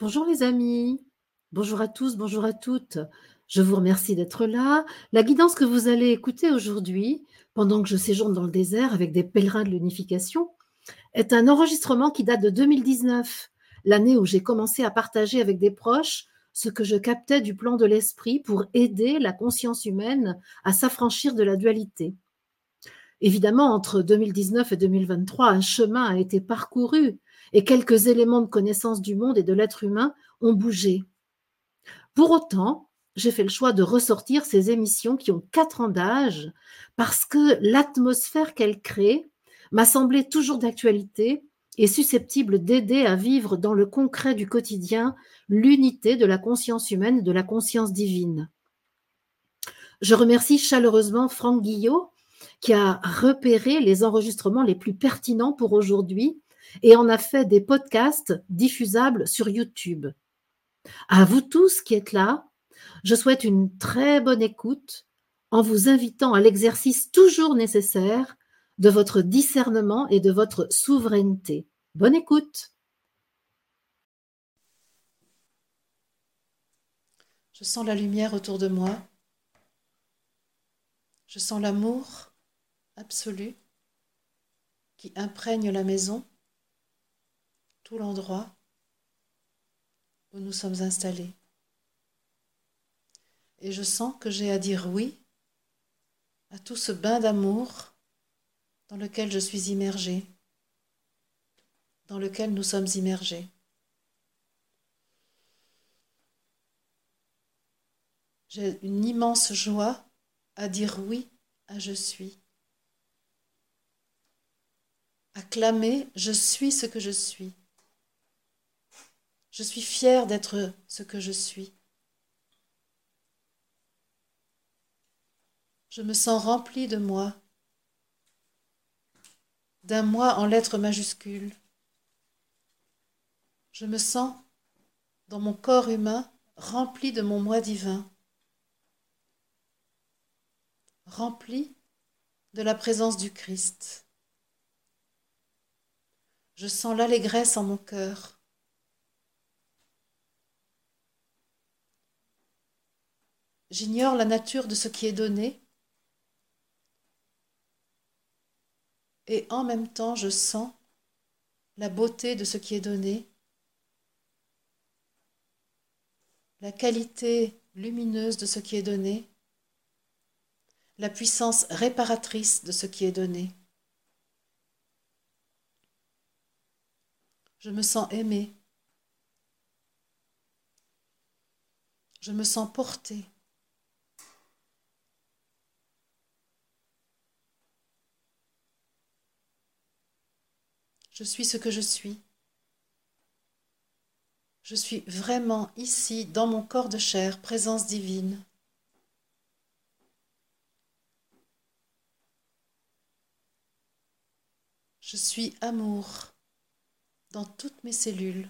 Bonjour les amis, bonjour à tous, bonjour à toutes. Je vous remercie d'être là. La guidance que vous allez écouter aujourd'hui, pendant que je séjourne dans le désert avec des pèlerins de l'unification, est un enregistrement qui date de 2019, l'année où j'ai commencé à partager avec des proches ce que je captais du plan de l'esprit pour aider la conscience humaine à s'affranchir de la dualité. Évidemment, entre 2019 et 2023, un chemin a été parcouru et quelques éléments de connaissance du monde et de l'être humain ont bougé. Pour autant, j'ai fait le choix de ressortir ces émissions qui ont quatre ans d'âge parce que l'atmosphère qu'elles créent m'a semblé toujours d'actualité et susceptible d'aider à vivre dans le concret du quotidien l'unité de la conscience humaine, de la conscience divine. Je remercie chaleureusement Franck Guillot qui a repéré les enregistrements les plus pertinents pour aujourd'hui et en a fait des podcasts diffusables sur YouTube. À vous tous qui êtes là, je souhaite une très bonne écoute en vous invitant à l'exercice toujours nécessaire de votre discernement et de votre souveraineté. Bonne écoute. Je sens la lumière autour de moi. Je sens l'amour absolu qui imprègne la maison tout l'endroit où nous sommes installés. Et je sens que j'ai à dire oui à tout ce bain d'amour dans lequel je suis immergée, dans lequel nous sommes immergés. J'ai une immense joie à dire oui à je suis. À clamer je suis ce que je suis. Je suis fière d'être ce que je suis. Je me sens remplie de moi, d'un moi en lettres majuscules. Je me sens dans mon corps humain rempli de mon moi divin, rempli de la présence du Christ. Je sens l'allégresse en mon cœur. J'ignore la nature de ce qui est donné et en même temps je sens la beauté de ce qui est donné, la qualité lumineuse de ce qui est donné, la puissance réparatrice de ce qui est donné. Je me sens aimé. Je me sens porté. Je suis ce que je suis. Je suis vraiment ici, dans mon corps de chair, présence divine. Je suis amour dans toutes mes cellules.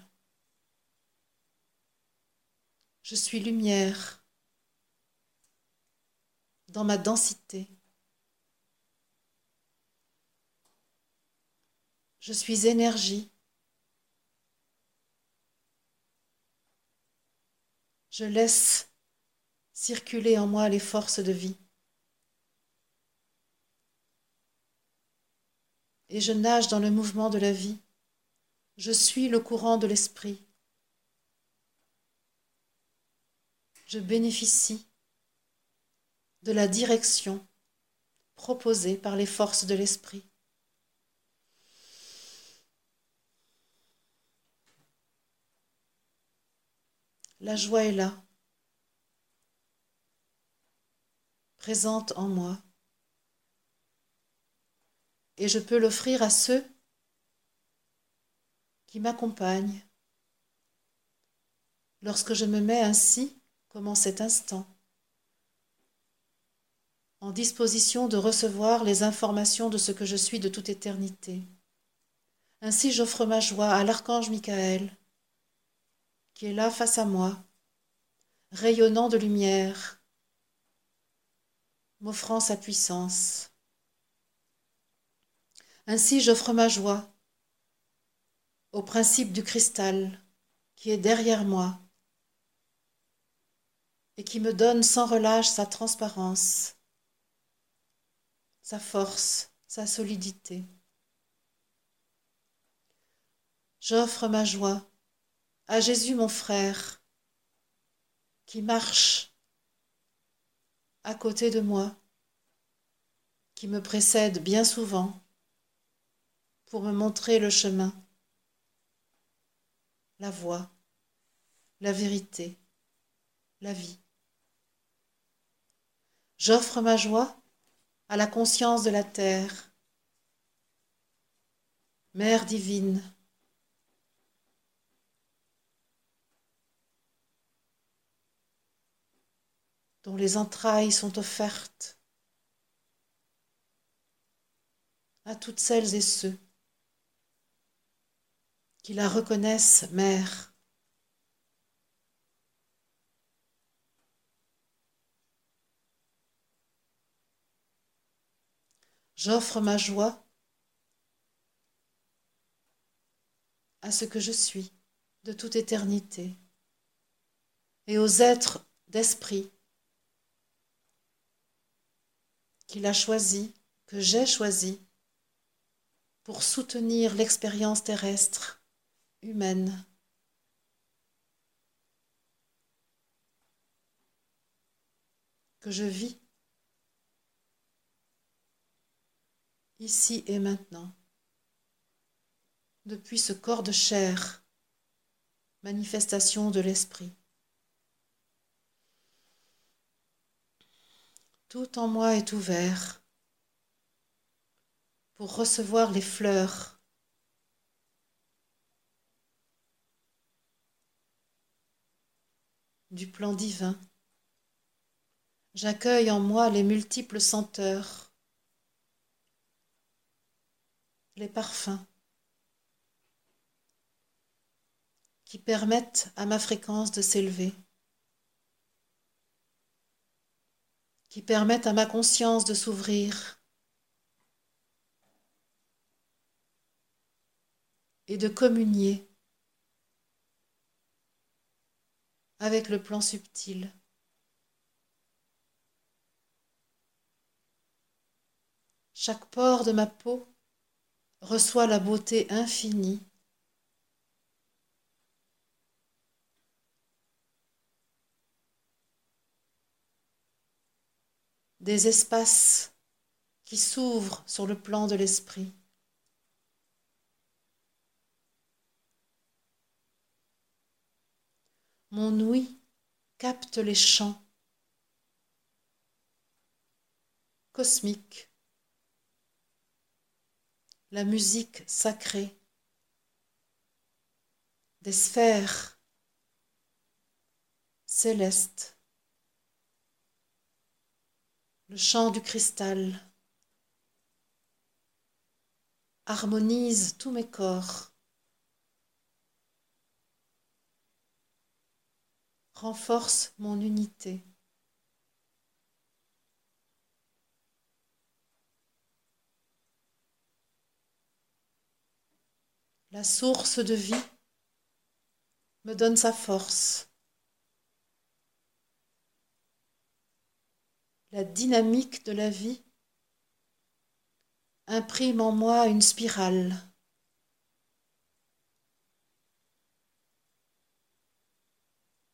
Je suis lumière dans ma densité. Je suis énergie. Je laisse circuler en moi les forces de vie. Et je nage dans le mouvement de la vie. Je suis le courant de l'esprit. Je bénéficie de la direction proposée par les forces de l'esprit. La joie est là, présente en moi, et je peux l'offrir à ceux qui m'accompagnent lorsque je me mets ainsi, comme en cet instant, en disposition de recevoir les informations de ce que je suis de toute éternité. Ainsi j'offre ma joie à l'archange Michael, qui est là face à moi, rayonnant de lumière, m'offrant sa puissance. Ainsi j'offre ma joie au principe du cristal qui est derrière moi et qui me donne sans relâche sa transparence, sa force, sa solidité. J'offre ma joie à Jésus mon frère, qui marche à côté de moi, qui me précède bien souvent pour me montrer le chemin, la voie, la vérité, la vie. J'offre ma joie à la conscience de la terre, Mère divine, dont les entrailles sont offertes à toutes celles et ceux qui la reconnaissent mère. J'offre ma joie à ce que je suis de toute éternité et aux êtres d'esprit qu'il a choisi, que j'ai choisi, pour soutenir l'expérience terrestre humaine. que je vis ici et maintenant, depuis ce corps de chair, manifestation de l'esprit. Tout en moi est ouvert pour recevoir les fleurs du plan divin. J'accueille en moi les multiples senteurs, les parfums qui permettent à ma fréquence de s'élever, qui permettent à ma conscience de s'ouvrir et de communier avec le plan subtil. Chaque pore de ma peau reçoit la beauté infinie des espaces qui s'ouvrent sur le plan de l'esprit. Mon ouïe capte les chants cosmiques, la musique sacrée des sphères célestes, le chant du cristal harmonise tous mes corps. renforce mon unité. La source de vie me donne sa force. La dynamique de la vie imprime en moi une spirale.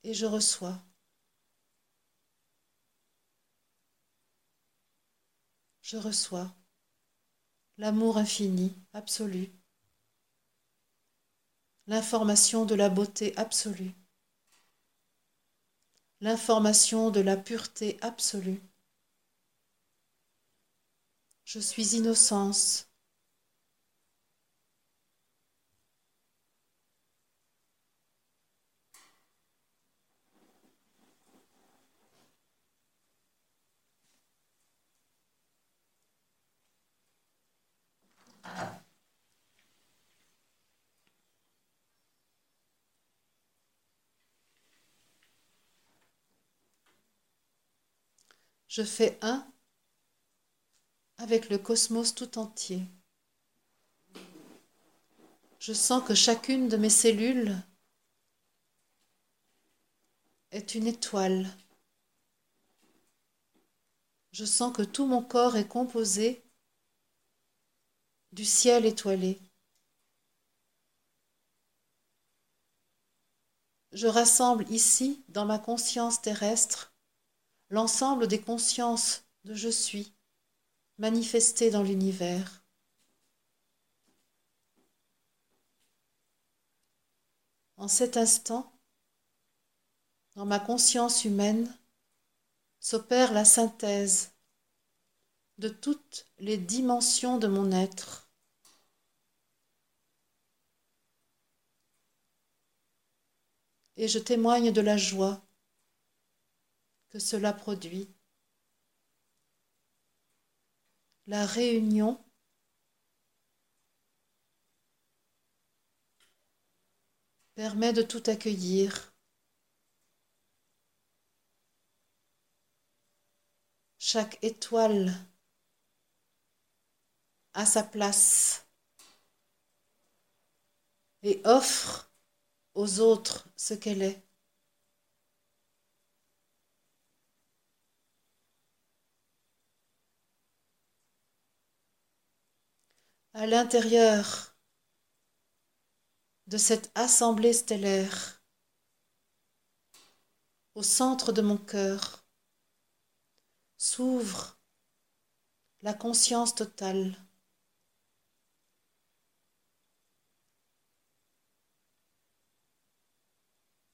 et je reçois. Je reçois l'amour infini, absolu, l'information de la beauté absolue, l'information de la pureté absolue. Je suis innocence, Je fais un avec le cosmos tout entier. Je sens que chacune de mes cellules est une étoile. Je sens que tout mon corps est composé du ciel étoilé. Je rassemble ici, dans ma conscience terrestre, l'ensemble des consciences de je suis manifestées dans l'univers. En cet instant, dans ma conscience humaine, s'opère la synthèse de toutes les dimensions de mon être. Et je témoigne de la joie que cela produit. La réunion permet de tout accueillir. Chaque étoile a sa place et offre aux autres ce qu'elle est. À l'intérieur de cette assemblée stellaire, au centre de mon cœur, s'ouvre la conscience totale.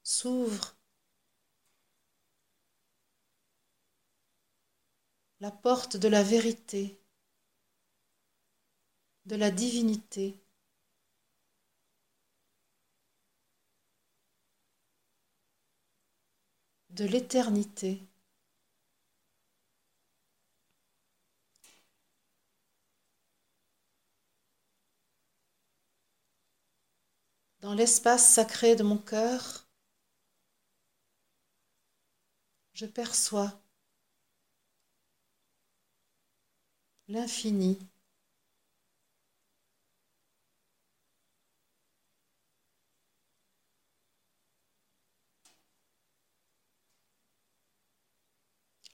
S'ouvre la porte de la vérité de la divinité. de l'éternité. Dans l'espace sacré de mon cœur, je perçois l'infini.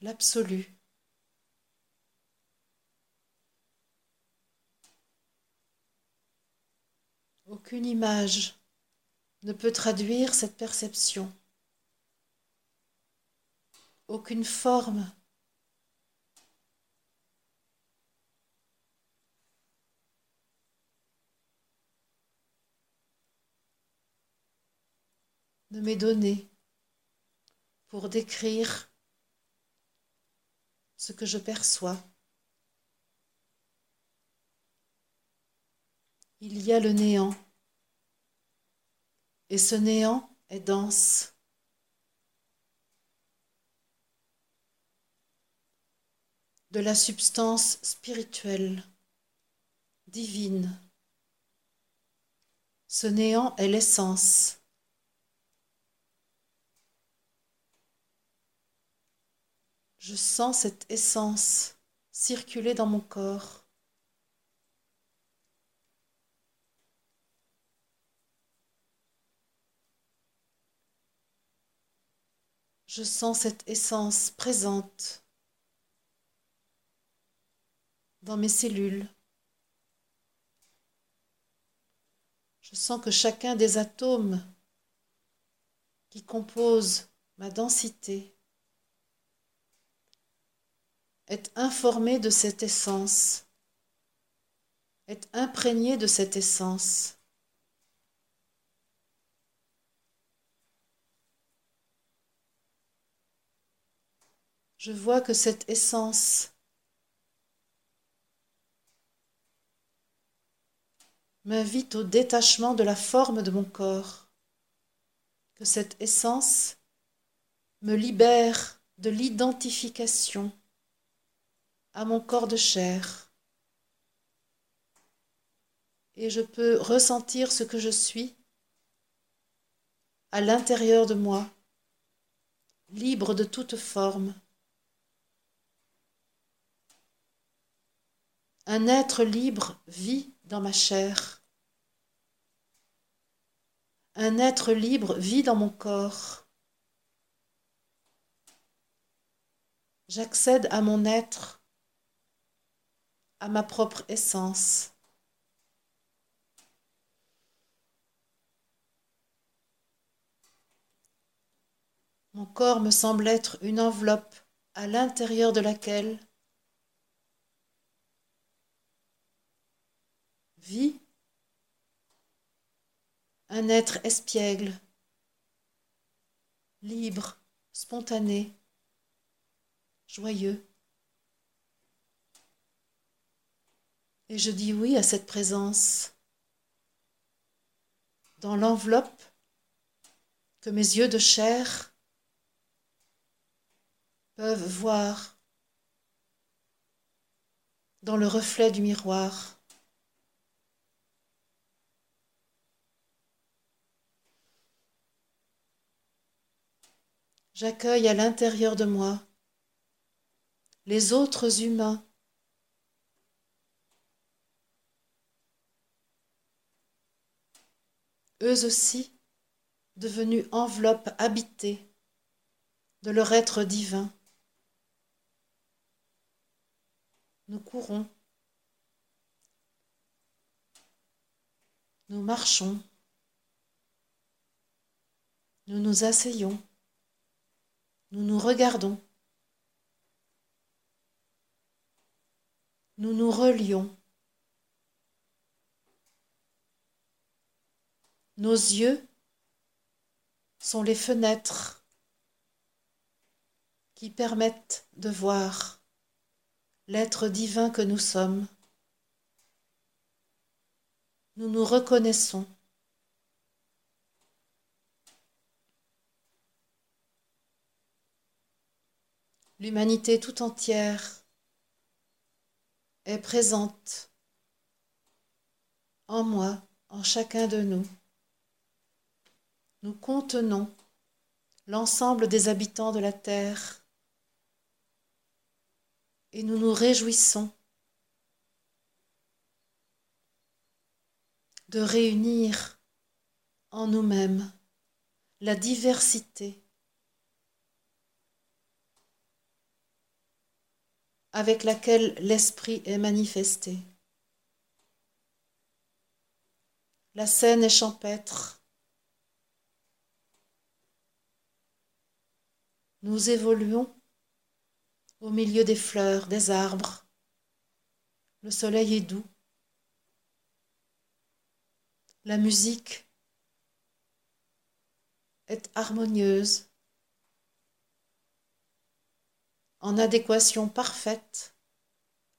L'absolu. Aucune image ne peut traduire cette perception. Aucune forme ne m'est donnée pour décrire ce que je perçois. Il y a le néant, et ce néant est dense. de la substance spirituelle, divine. Ce néant est l'essence. Je sens cette essence circuler dans mon corps. Je sens cette essence présente dans mes cellules. Je sens que chacun des atomes qui composent ma densité est informé de cette essence, est imprégné de cette essence. Je vois que cette essence m'invite au détachement de la forme de mon corps, que cette essence me libère de l'identification à mon corps de chair. Et je peux ressentir ce que je suis à l'intérieur de moi, libre de toute forme. Un être libre vit dans ma chair. Un être libre vit dans mon corps. J'accède à mon être, à ma propre essence. Mon corps me semble être une enveloppe à l'intérieur de laquelle vit un être espiègle, libre, spontané, joyeux. Et je dis oui à cette présence dans l'enveloppe que mes yeux de chair peuvent voir dans le reflet du miroir. J'accueille à l'intérieur de moi les autres humains eux aussi devenus enveloppes habitées de leur être divin. Nous courons. Nous marchons. Nous nous asseyons. Nous nous regardons. Nous nous relions. Nos yeux sont les fenêtres qui permettent de voir l'être divin que nous sommes. Nous nous reconnaissons. L'humanité tout entière est présente en moi, en chacun de nous. Nous contenons l'ensemble des habitants de la terre et nous nous réjouissons de réunir en nous-mêmes la diversité avec laquelle l'esprit est manifesté. La scène est champêtre. Nous évoluons au milieu des fleurs, des arbres. Le soleil est doux. La musique est harmonieuse, en adéquation parfaite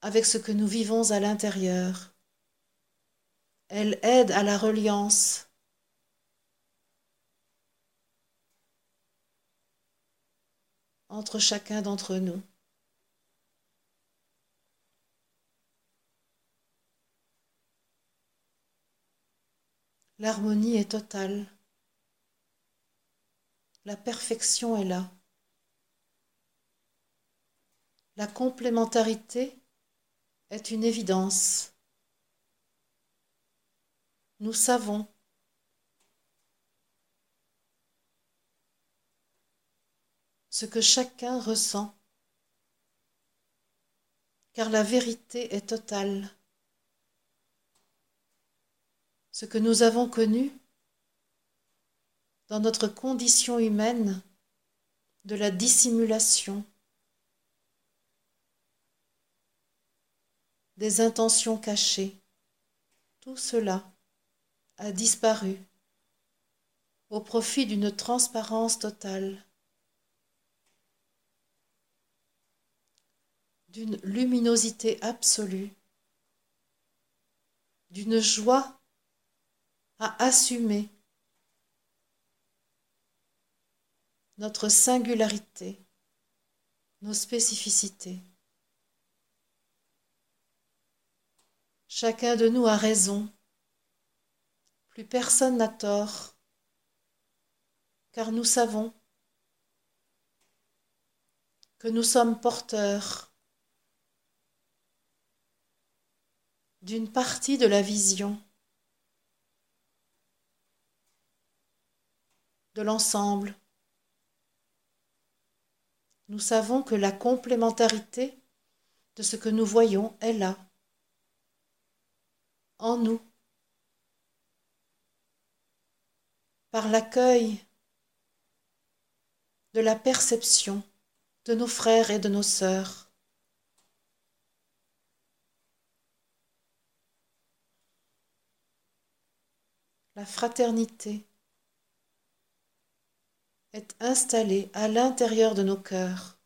avec ce que nous vivons à l'intérieur. Elle aide à la reliance. Entre chacun d'entre nous. L'harmonie est totale. La perfection est là. La complémentarité est une évidence. Nous savons ce que chacun ressent, car la vérité est totale. Ce que nous avons connu dans notre condition humaine de la dissimulation, des intentions cachées, tout cela a disparu au profit d'une transparence totale, d'une luminosité absolue, d'une joie à assumer notre singularité, nos spécificités. Chacun de nous a raison, plus personne n'a tort, car nous savons que nous sommes porteurs d'une partie de la vision de l'ensemble Nous savons que la complémentarité de ce que nous voyons est là, en nous, par l'accueil de la perception de nos frères et de nos sœurs. La fraternité est installée à l'intérieur de nos cœurs.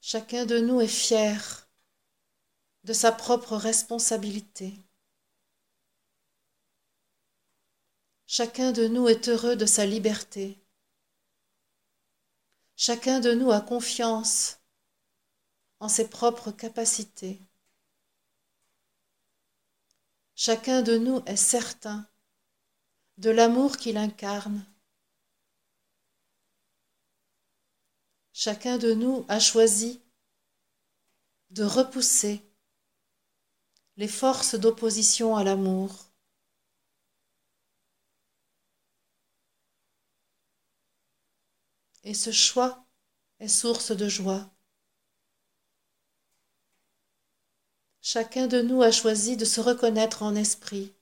Chacun de nous est fier de sa propre responsabilité. Chacun de nous est heureux de sa liberté. Chacun de nous a confiance en ses propres capacités. Chacun de nous est certain de l'amour qu'il incarne. Chacun de nous a choisi de repousser les forces d'opposition à l'amour. Et ce choix est source de joie. Chacun de nous a choisi de se reconnaître en esprit.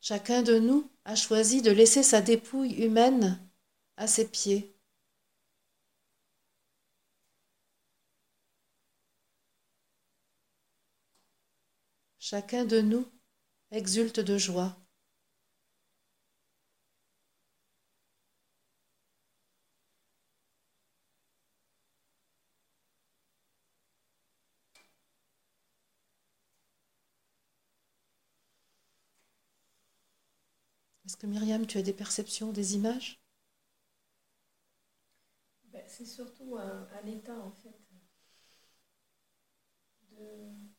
Chacun de nous a choisi de laisser sa dépouille humaine à ses pieds. Chacun de nous exulte de joie. Que Myriam, tu as des perceptions, des images? Ben, C'est surtout un, état en fait de,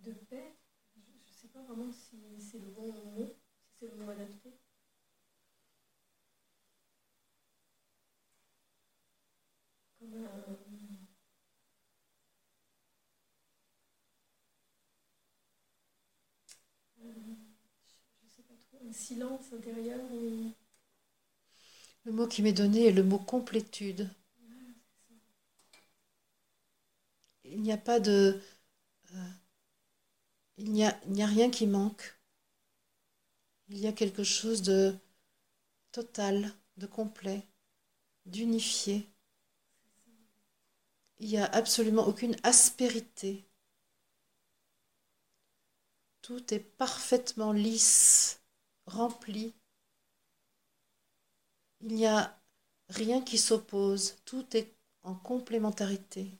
de paix. Je ne sais pas vraiment si c'est le bon mot, si c'est le mot adapté. Comme un, silence intérieur Le mot qui m'est donné est le mot complétude. Il n'y a pas de... Euh, il n'y a rien qui manque. Il y a quelque chose de total, de complet, d'unifié. Il n'y a absolument aucune aspérité. Tout est parfaitement lisse, rempli. Il n'y a rien qui s'oppose, tout est en complémentarité.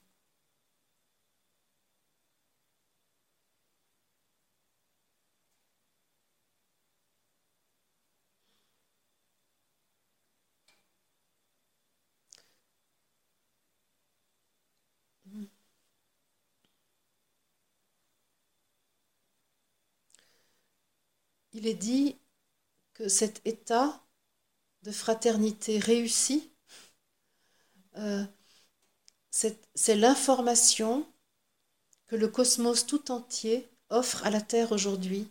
Il est dit que cet état de fraternité réussi, euh, c'est l'information que le cosmos tout entier offre à la Terre aujourd'hui.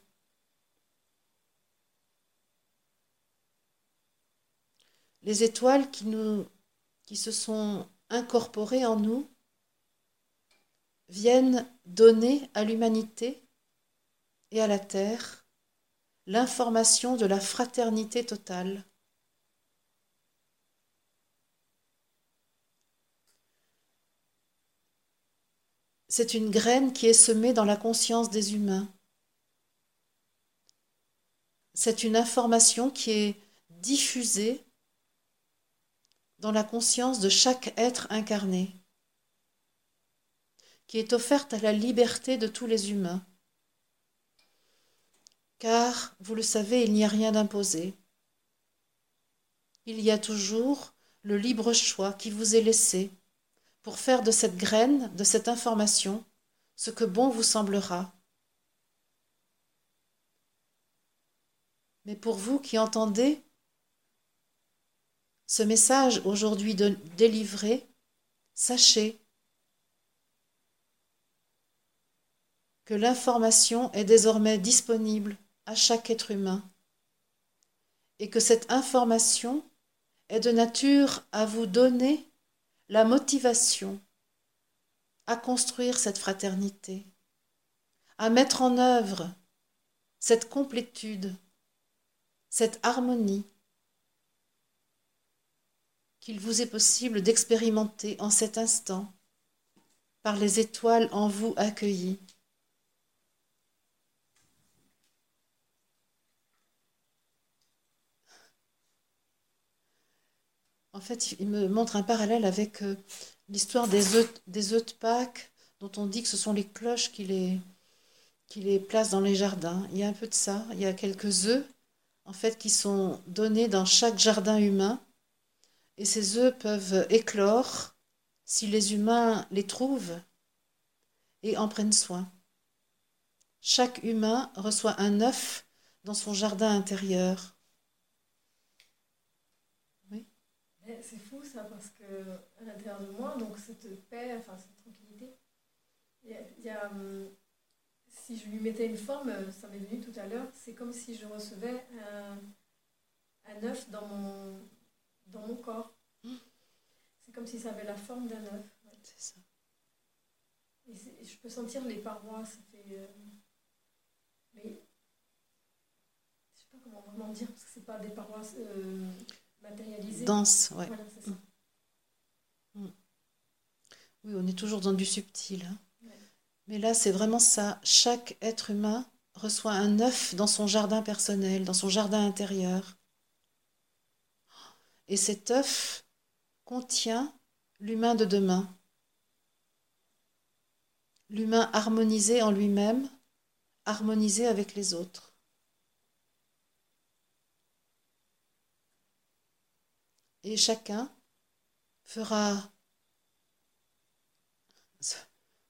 Les étoiles qui, nous, qui se sont incorporées en nous viennent donner à l'humanité et à la Terre l'information de la fraternité totale. C'est une graine qui est semée dans la conscience des humains. C'est une information qui est diffusée dans la conscience de chaque être incarné, qui est offerte à la liberté de tous les humains car, vous le savez, il n'y a rien d'imposé. Il y a toujours le libre choix qui vous est laissé pour faire de cette graine, de cette information, ce que bon vous semblera. Mais pour vous qui entendez ce message aujourd'hui délivré, sachez que l'information est désormais disponible à chaque être humain et que cette information est de nature à vous donner la motivation à construire cette fraternité, à mettre en œuvre cette complétude, cette harmonie qu'il vous est possible d'expérimenter en cet instant par les étoiles en vous accueillies. En fait, il me montre un parallèle avec euh, l'histoire des œufs, des œufs de Pâques, dont on dit que ce sont les cloches qui les, qui les placent dans les jardins. Il y a un peu de ça. Il y a quelques œufs, en fait, qui sont donnés dans chaque jardin humain. Et ces œufs peuvent éclore si les humains les trouvent et en prennent soin. Chaque humain reçoit un œuf dans son jardin intérieur. C'est fou ça, parce que à l'intérieur de moi, donc cette paix, enfin cette tranquillité, il y a, hum, si je lui mettais une forme, ça m'est venu tout à l'heure, c'est comme si je recevais un, un œuf dans mon, dans mon corps. C'est comme si ça avait la forme d'un œuf. C'est ça. Et, je peux sentir les parois, ça fait. Euh, mais. Je sais pas comment vraiment dire, parce que c'est pas des parois. Euh, matérialisé. Dense, ouais. Mm. Mm. Oui, on est toujours dans du subtil. Hein. Mais là, c'est vraiment ça. Chaque être humain reçoit un œuf dans son jardin personnel, dans son jardin intérieur. Et cet œuf contient l'humain de demain. L'humain harmonisé en lui-même, harmonisé avec les autres. Et chacun fera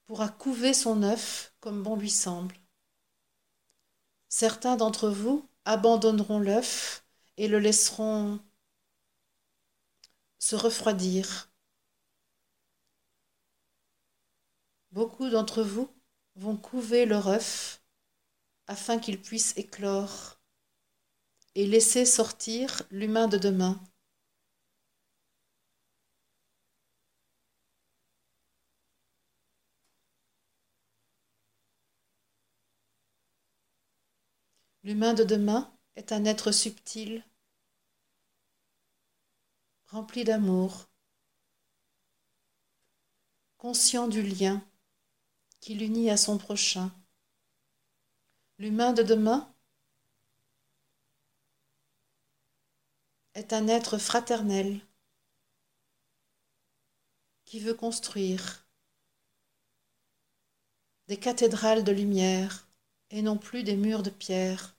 pourra couver son œuf comme bon lui semble. Certains d'entre vous abandonneront l'œuf et le laisseront se refroidir. Beaucoup d'entre vous vont couver leur œuf afin qu'il puisse éclore et laisser sortir l'humain de demain. L'humain de demain est un être subtil, rempli d'amour, conscient du lien qui l'unit à son prochain. L'humain de demain est un être fraternel qui veut construire des cathédrales de lumière et non plus des murs de pierre.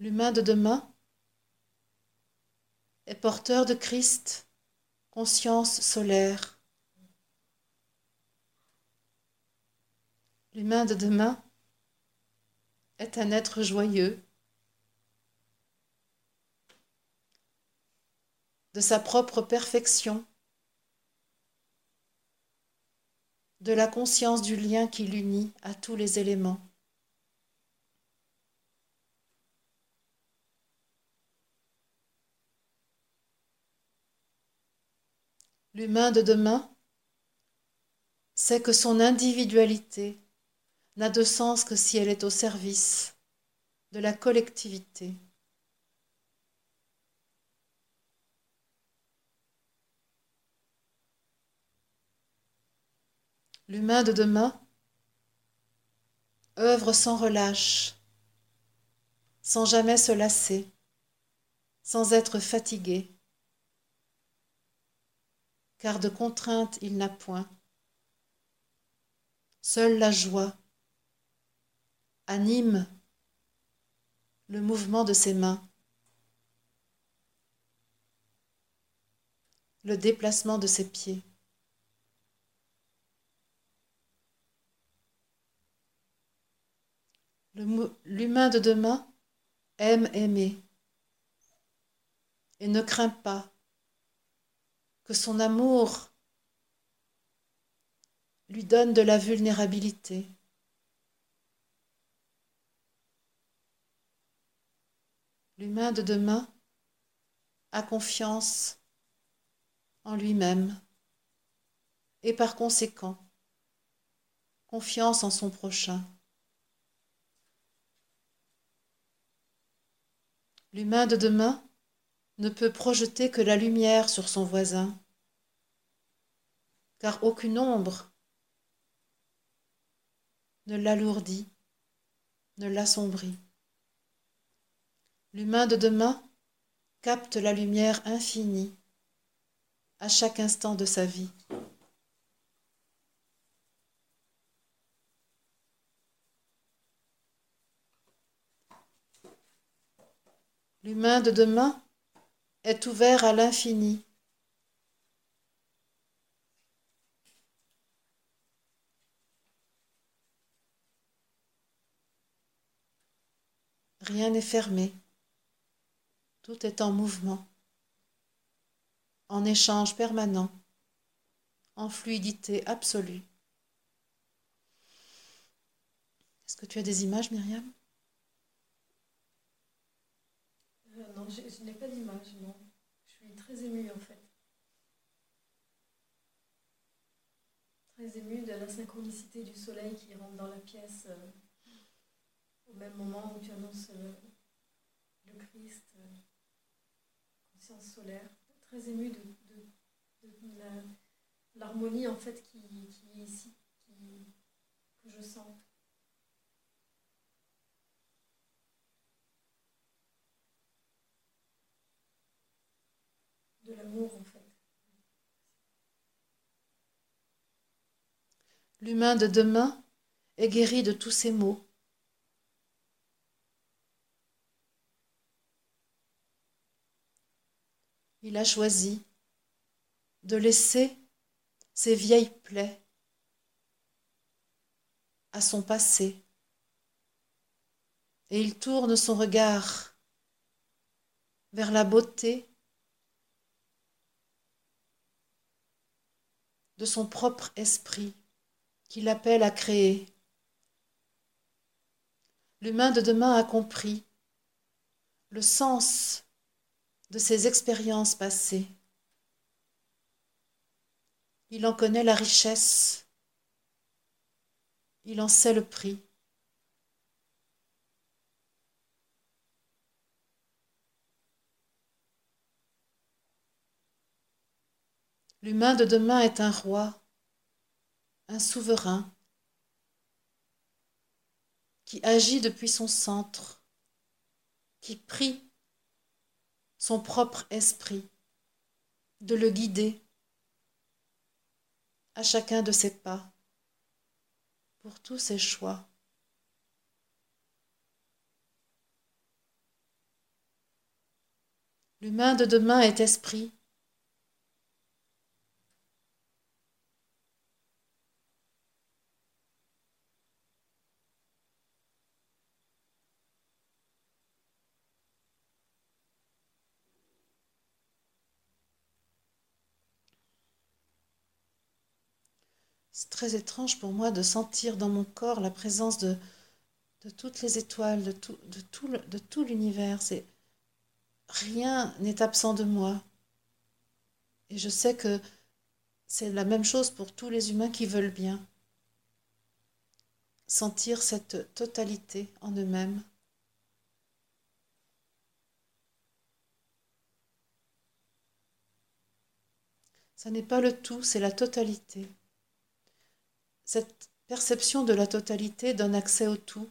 L'humain de demain est porteur de Christ, conscience solaire. L'humain de demain est un être joyeux, de sa propre perfection de la conscience du lien qui l'unit à tous les éléments. L'humain de demain sait que son individualité n'a de sens que si elle est au service de la collectivité. L'humain de demain œuvre sans relâche, sans jamais se lasser, sans être fatigué, car de contrainte il n'a point. Seule la joie anime le mouvement de ses mains, le déplacement de ses pieds. L'humain de demain aime aimer et ne craint pas que son amour lui donne de la vulnérabilité. L'humain de demain a confiance en lui-même et par conséquent confiance en son prochain. L'humain de demain ne peut projeter que la lumière sur son voisin, car aucune ombre ne l'alourdit, ne l'assombrit. L'humain de demain capte la lumière infinie à chaque instant de sa vie. L'humain de demain est ouvert à l'infini. Rien n'est fermé. Tout est en mouvement, en échange permanent, en fluidité absolue. Est-ce que tu as des images, Myriam euh, Non, je, n'ai pas d'image, non. Je suis très émue en fait. Très émue de la synchronicité du soleil qui rentre dans la pièce euh, au même moment où tu annonces le, le Christ. Euh, conscience solaire, très émue de, l'harmonie en fait qui, qui est ici, que je sens. L'humain de demain est guéri de tous ses maux. Il a choisi de laisser ses vieilles plaies à son passé et il tourne son regard vers la beauté de son propre esprit qu'il appelle à créer. L'humain de demain a compris le sens de ses expériences passées. Il en connaît la richesse, il en sait le prix. L'humain de demain est un roi, un souverain, qui agit depuis son centre, qui prie son propre esprit de le guider à chacun de ses pas, pour tous ses choix. L'humain de demain est esprit, C'est très étrange pour moi de sentir dans mon corps la présence de, de toutes les étoiles, de tout, de tout, l'univers. Rien n'est absent de moi. Et je sais que c'est la même chose pour tous les humains qui veulent bien. Sentir cette totalité en eux-mêmes. Ça n'est pas le tout, c'est la totalité. Cette perception de la totalité donne accès au tout,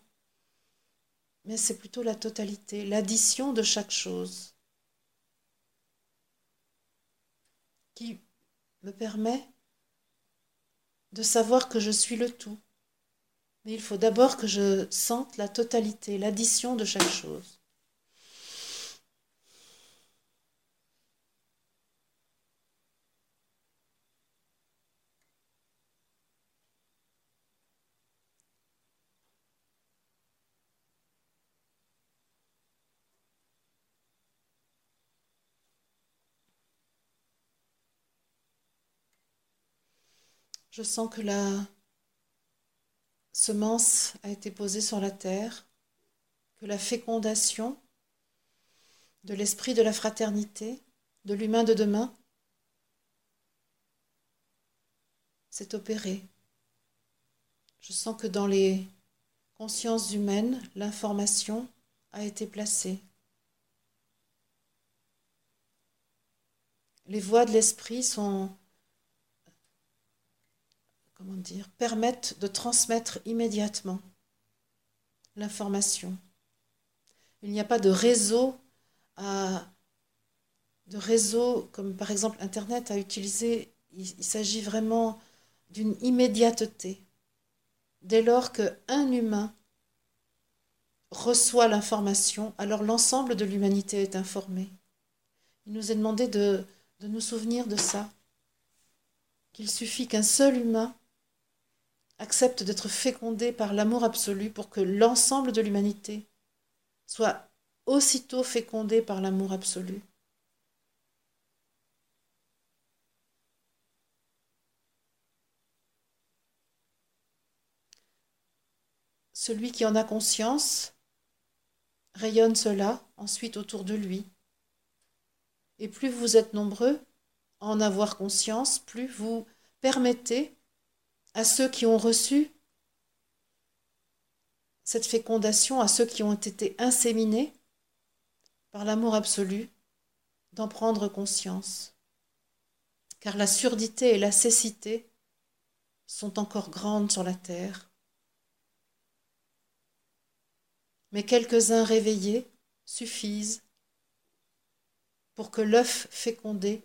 mais c'est plutôt la totalité, l'addition de chaque chose qui me permet de savoir que je suis le tout. Mais il faut d'abord que je sente la totalité, l'addition de chaque chose. Je sens que la, semence a été posée sur la terre, que la fécondation de l'esprit de la fraternité, de l'humain de demain, s'est opérée. Je sens que dans les consciences humaines, l'information a été placée. Les voies de l'esprit sont comment dire, permettent de transmettre immédiatement l'information. Il n'y a pas de réseau à, de comme par exemple Internet à utiliser. Il, s'agit vraiment d'une immédiateté. Dès lors qu'un humain reçoit l'information, alors l'ensemble de l'humanité est informé. Il nous est demandé de, de nous souvenir de ça, qu'il suffit qu'un seul humain accepte d'être fécondé par l'amour absolu pour que l'ensemble de l'humanité soit aussitôt fécondé par l'amour absolu. Celui qui en a conscience rayonne cela ensuite autour de lui. Et plus vous êtes nombreux à en avoir conscience, plus vous permettez à ceux qui ont reçu cette fécondation, à ceux qui ont été inséminés par l'amour absolu, d'en prendre conscience. Car la surdité et la cécité sont encore grandes sur la terre. Mais quelques-uns réveillés suffisent pour que l'œuf fécondé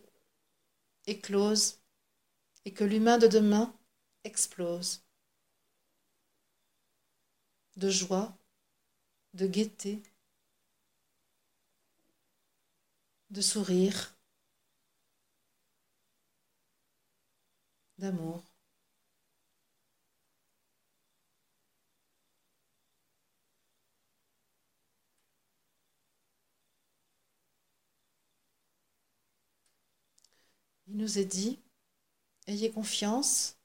éclose et que l'humain de demain explose. De joie, de gaieté, de sourire, d'amour. Il nous est dit, ayez confiance,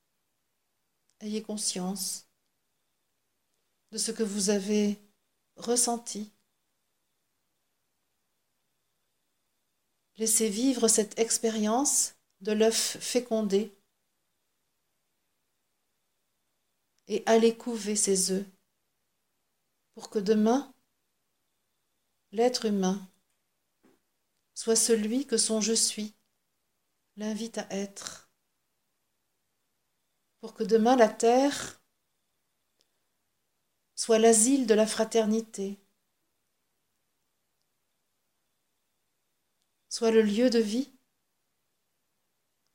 ayez conscience de ce que vous avez ressenti. Laissez vivre cette expérience de l'œuf fécondé et allez couver ses œufs pour que demain, l'être humain soit celui que son je suis l'invite à être pour que demain la terre soit l'asile de la fraternité, soit le lieu de vie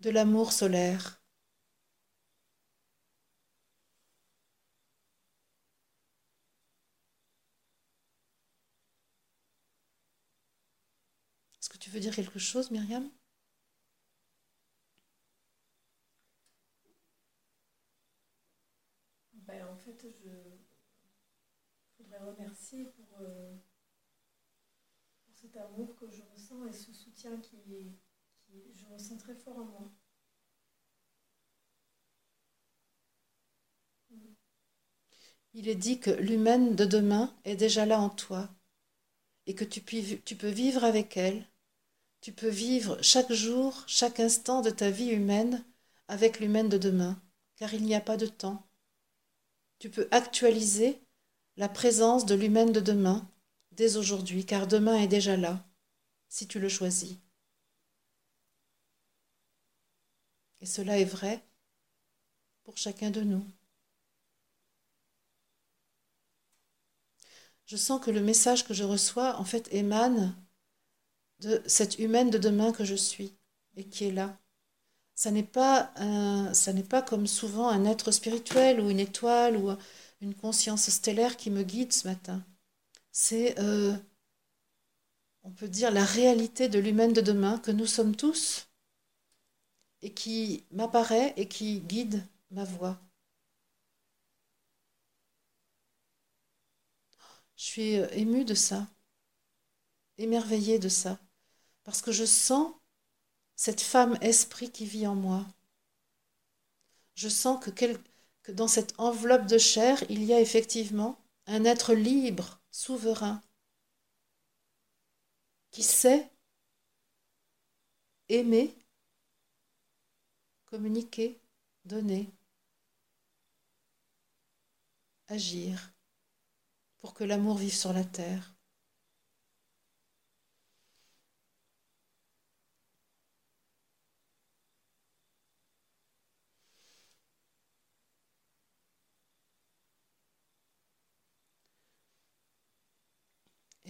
de l'amour solaire. Est-ce que tu veux dire quelque chose, Myriam? Fait, je voudrais remercier pour, euh, pour, cet amour que je ressens et ce soutien qui, je ressens très fort en moi. Il est dit que l'humaine de demain est déjà là en toi et que tu peux vivre avec elle. Tu peux vivre chaque jour, chaque instant de ta vie humaine avec l'humaine de demain, car il n'y a pas de temps tu peux actualiser la présence de l'humaine de demain dès aujourd'hui, car demain est déjà là, si tu le choisis. Et cela est vrai pour chacun de nous. Je sens que le message que je reçois, en fait, émane de cette humaine de demain que je suis et qui est là ça n'est pas, comme souvent un être spirituel ou une étoile ou une conscience stellaire qui me guide ce matin. C'est, euh, on peut dire, la réalité de l'humaine de demain que nous sommes tous et qui m'apparaît et qui guide ma voix. Je suis euh, émue de ça, émerveillée de ça, parce que je sens cette femme esprit qui vit en moi. Je sens que que dans cette enveloppe de chair, il y a effectivement un être libre, souverain, qui sait aimer, communiquer, donner, agir pour que l'amour vive sur la terre.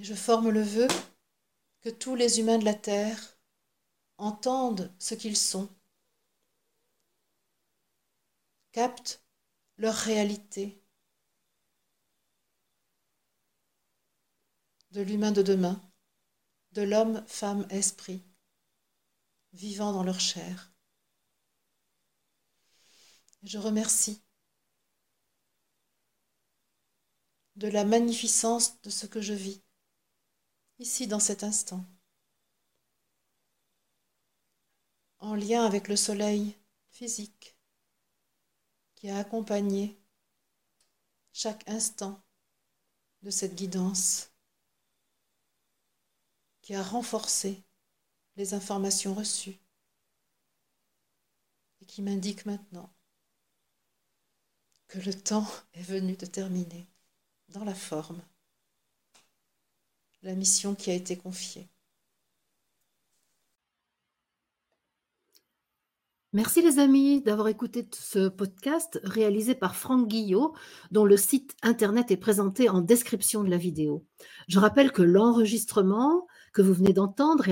Je forme le vœu que tous les humains de la terre entendent ce qu'ils sont, captent leur réalité de l'humain de demain, de l'homme, femme, esprit, vivant dans leur chair. Je remercie de la magnificence de ce que je vis ici dans cet instant, en lien avec le soleil physique qui a accompagné chaque instant de cette guidance, qui a renforcé les informations reçues et qui m'indique maintenant que le temps est venu de terminer dans la forme la mission qui a été confiée. Merci les amis d'avoir écouté ce podcast réalisé par Franck Guillot, dont le site internet est présenté en description de la vidéo. Je rappelle que l'enregistrement que vous venez d'entendre